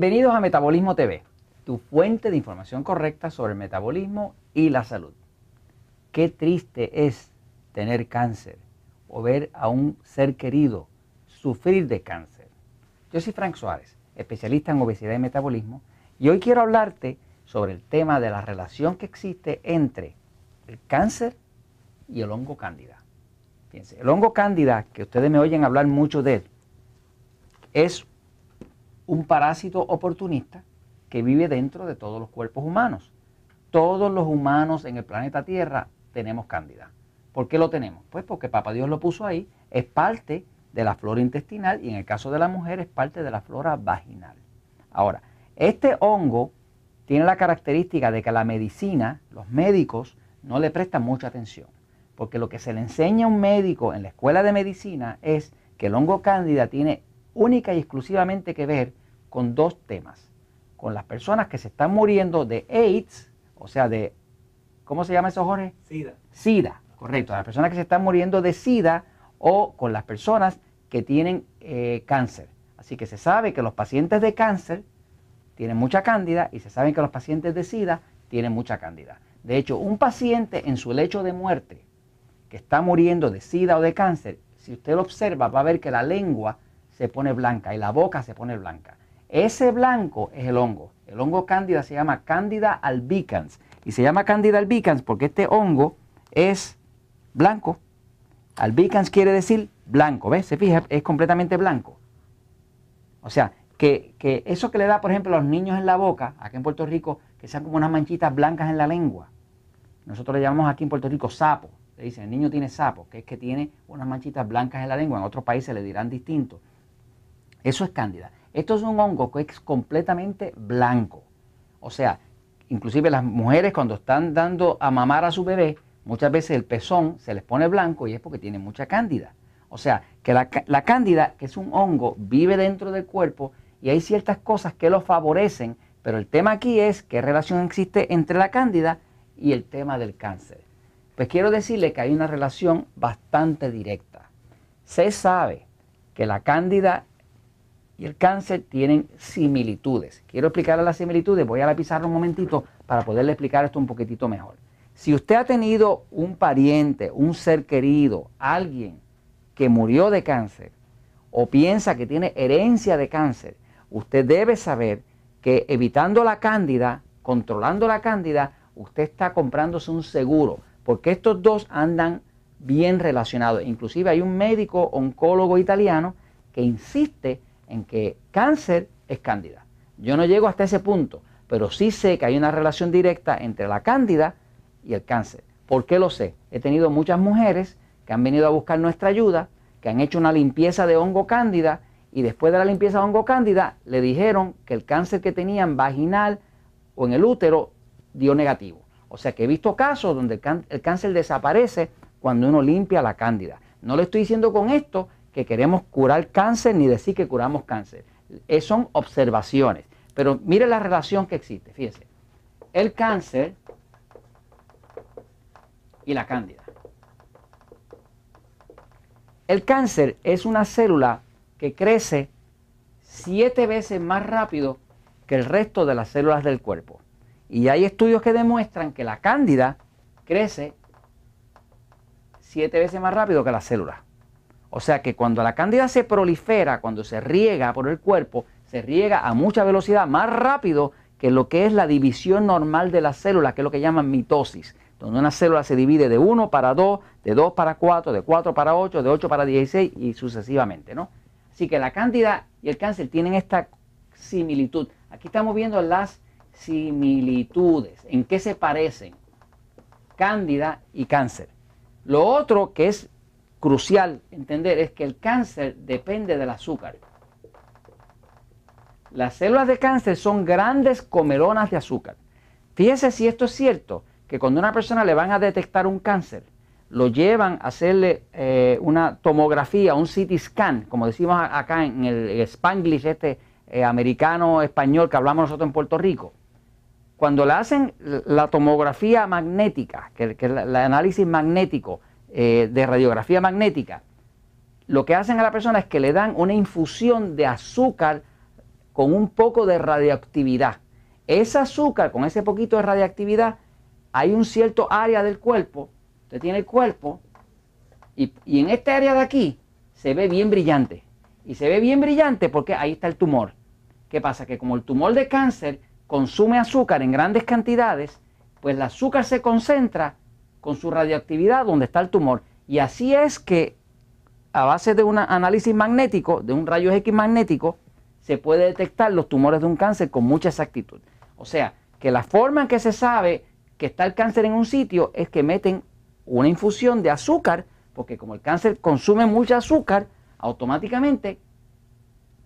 Bienvenidos a Metabolismo TV, tu fuente de información correcta sobre el metabolismo y la salud. Qué triste es tener cáncer o ver a un ser querido sufrir de cáncer. Yo soy Frank Suárez, especialista en obesidad y metabolismo, y hoy quiero hablarte sobre el tema de la relación que existe entre el cáncer y el hongo cándida. Fíjense, el hongo cándida, que ustedes me oyen hablar mucho de él, es un parásito oportunista que vive dentro de todos los cuerpos humanos. Todos los humanos en el planeta Tierra tenemos cándida. ¿Por qué lo tenemos? Pues porque Papá Dios lo puso ahí, es parte de la flora intestinal y en el caso de la mujer es parte de la flora vaginal. Ahora, este hongo tiene la característica de que la medicina, los médicos, no le prestan mucha atención. Porque lo que se le enseña a un médico en la escuela de medicina es que el hongo cándida tiene única y exclusivamente que ver con dos temas. Con las personas que se están muriendo de AIDS, o sea, de, ¿cómo se llama eso, Jorge? SIDA. SIDA, correcto. Las personas que se están muriendo de SIDA o con las personas que tienen eh, cáncer. Así que se sabe que los pacientes de cáncer tienen mucha cándida y se sabe que los pacientes de SIDA tienen mucha cándida. De hecho, un paciente en su lecho de muerte que está muriendo de SIDA o de cáncer, si usted lo observa, va a ver que la lengua se pone blanca y la boca se pone blanca. Ese blanco es el hongo. El hongo cándida se llama Cándida albicans. Y se llama Cándida albicans porque este hongo es blanco. Albicans quiere decir blanco, ¿ves? Se fija, es completamente blanco. O sea, que, que, eso que le da, por ejemplo, a los niños en la boca, aquí en Puerto Rico, que sean como unas manchitas blancas en la lengua. Nosotros le llamamos aquí en Puerto Rico sapo. Le dicen, el niño tiene sapo, que es que tiene unas manchitas blancas en la lengua. En otros países le dirán distinto. Eso es cándida. Esto es un hongo que es completamente blanco. O sea, inclusive las mujeres cuando están dando a mamar a su bebé, muchas veces el pezón se les pone blanco y es porque tiene mucha cándida. O sea, que la, la cándida, que es un hongo, vive dentro del cuerpo y hay ciertas cosas que lo favorecen, pero el tema aquí es qué relación existe entre la cándida y el tema del cáncer. Pues quiero decirle que hay una relación bastante directa. Se sabe que la cándida y el cáncer tienen similitudes. Quiero explicarle las similitudes, voy a la pizarra un momentito para poderle explicar esto un poquitito mejor. Si usted ha tenido un pariente, un ser querido, alguien que murió de cáncer o piensa que tiene herencia de cáncer, usted debe saber que evitando la cándida, controlando la cándida, usted está comprándose un seguro, porque estos dos andan bien relacionados. Inclusive hay un médico oncólogo italiano que insiste en que cáncer es cándida. Yo no llego hasta ese punto, pero sí sé que hay una relación directa entre la cándida y el cáncer. ¿Por qué lo sé? He tenido muchas mujeres que han venido a buscar nuestra ayuda, que han hecho una limpieza de hongo cándida y después de la limpieza de hongo cándida le dijeron que el cáncer que tenían vaginal o en el útero dio negativo. O sea que he visto casos donde el, cáncer desaparece cuando uno limpia la cándida. No le estoy diciendo con esto que queremos curar cáncer ni decir que curamos cáncer. Es, son observaciones. Pero mire la relación que existe, fíjese. El cáncer y la cándida. El cáncer es una célula que crece siete veces más rápido que el resto de las células del cuerpo. Y hay estudios que demuestran que la cándida crece siete veces más rápido que las células. O sea que cuando la cándida se prolifera, cuando se riega por el cuerpo, se riega a mucha velocidad, más rápido que lo que es la división normal de las células, que es lo que llaman mitosis, donde una célula se divide de 1 para 2, de 2 para 4, de 4 para 8, de 8 para 16 y sucesivamente, ¿no? Así que la cándida y el cáncer tienen esta similitud. Aquí estamos viendo las similitudes, en qué se parecen cándida y cáncer. Lo otro que es crucial entender es que el cáncer depende del azúcar. Las células de cáncer son grandes comelonas de azúcar. Fíjese si esto es cierto, que cuando a una persona le van a detectar un cáncer, lo llevan a hacerle eh, una tomografía, un CT scan, como decimos acá en el Spanglish este eh, americano español que hablamos nosotros en Puerto Rico. Cuando le hacen la tomografía magnética, que, es el análisis magnético, eh, de radiografía magnética, lo que hacen a la persona es que le dan una infusión de azúcar con un poco de radioactividad. Ese azúcar con ese poquito de radioactividad, hay un cierto área del cuerpo, usted tiene el cuerpo, y, y en esta área de aquí se ve bien brillante. Y se ve bien brillante porque ahí está el tumor. ¿Qué pasa? Que como el tumor de cáncer consume azúcar en grandes cantidades, pues el azúcar se concentra con su radioactividad donde está el tumor. Y así es que a base de un análisis magnético, de un rayo X magnético, se puede detectar los tumores de un cáncer con mucha exactitud. O sea, que la forma en que se sabe que está el cáncer en un sitio es que meten una infusión de azúcar, porque como el cáncer consume mucho azúcar, automáticamente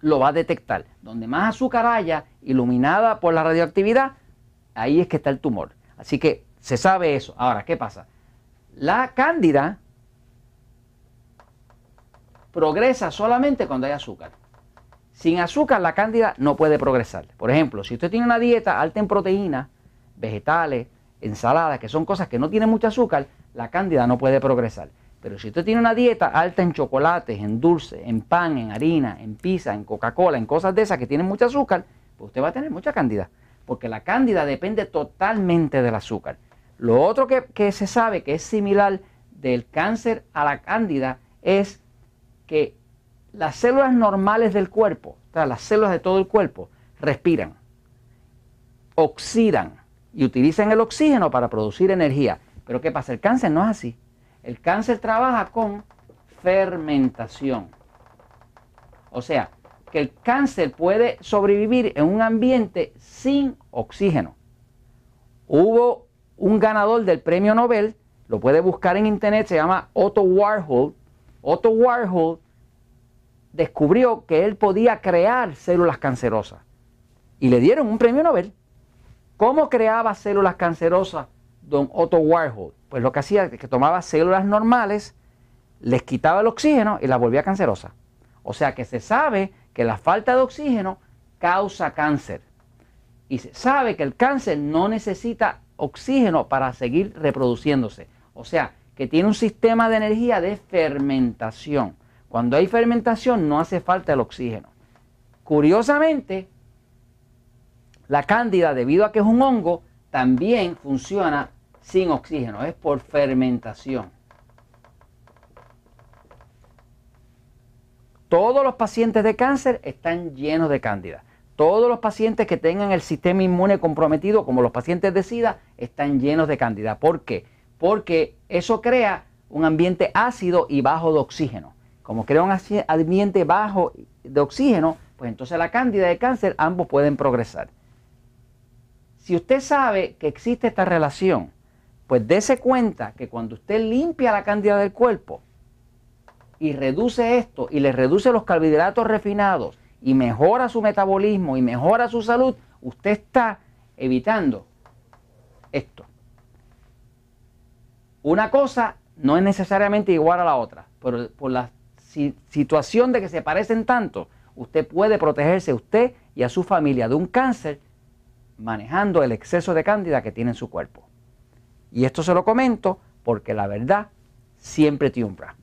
lo va a detectar. Donde más azúcar haya, iluminada por la radioactividad, ahí es que está el tumor. Así que se sabe eso. Ahora, ¿qué pasa? La cándida progresa solamente cuando hay azúcar. Sin azúcar la cándida no puede progresar. Por ejemplo, si usted tiene una dieta alta en proteínas, vegetales, ensaladas, que son cosas que no tienen mucho azúcar, la cándida no puede progresar. Pero si usted tiene una dieta alta en chocolates, en dulce, en pan, en harina, en pizza, en Coca-Cola, en cosas de esas que tienen mucho azúcar, pues usted va a tener mucha cándida. Porque la cándida depende totalmente del azúcar. Lo otro que, se sabe que es similar del cáncer a la cándida es que las células normales del cuerpo, o sea, las células de todo el cuerpo, respiran, oxidan y utilizan el oxígeno para producir energía. Pero ¿qué pasa? El cáncer no es así. El cáncer trabaja con fermentación. O sea, que el cáncer puede sobrevivir en un ambiente sin oxígeno. Hubo un ganador del premio Nobel, lo puede buscar en internet, se llama Otto Warhol. Otto Warhol descubrió que él podía crear células cancerosas y le dieron un premio Nobel. ¿Cómo creaba células cancerosas don Otto Warhol? Pues lo que hacía es que tomaba células normales, les quitaba el oxígeno y las volvía cancerosas. O sea que se sabe que la falta de oxígeno causa cáncer. Y se sabe que el cáncer no necesita oxígeno para seguir reproduciéndose. O sea, que tiene un sistema de energía de fermentación. Cuando hay fermentación no hace falta el oxígeno. Curiosamente, la cándida, debido a que es un hongo, también funciona sin oxígeno, es por fermentación. Todos los pacientes de cáncer están llenos de cándida. Todos los pacientes que tengan el sistema inmune comprometido, como los pacientes de SIDA, están llenos de cándida. ¿Por qué? Porque eso crea un ambiente ácido y bajo de oxígeno. Como crea un ambiente bajo de oxígeno, pues entonces la cándida de cáncer ambos pueden progresar. Si usted sabe que existe esta relación, pues dése cuenta que cuando usted limpia la cándida del cuerpo y reduce esto y le reduce los carbohidratos refinados y mejora su metabolismo y mejora su salud, usted está evitando esto. Una cosa no es necesariamente igual a la otra, pero por la situación de que se parecen tanto, usted puede protegerse a usted y a su familia de un cáncer manejando el exceso de cándida que tiene en su cuerpo. Y esto se lo comento porque la verdad siempre triunfa.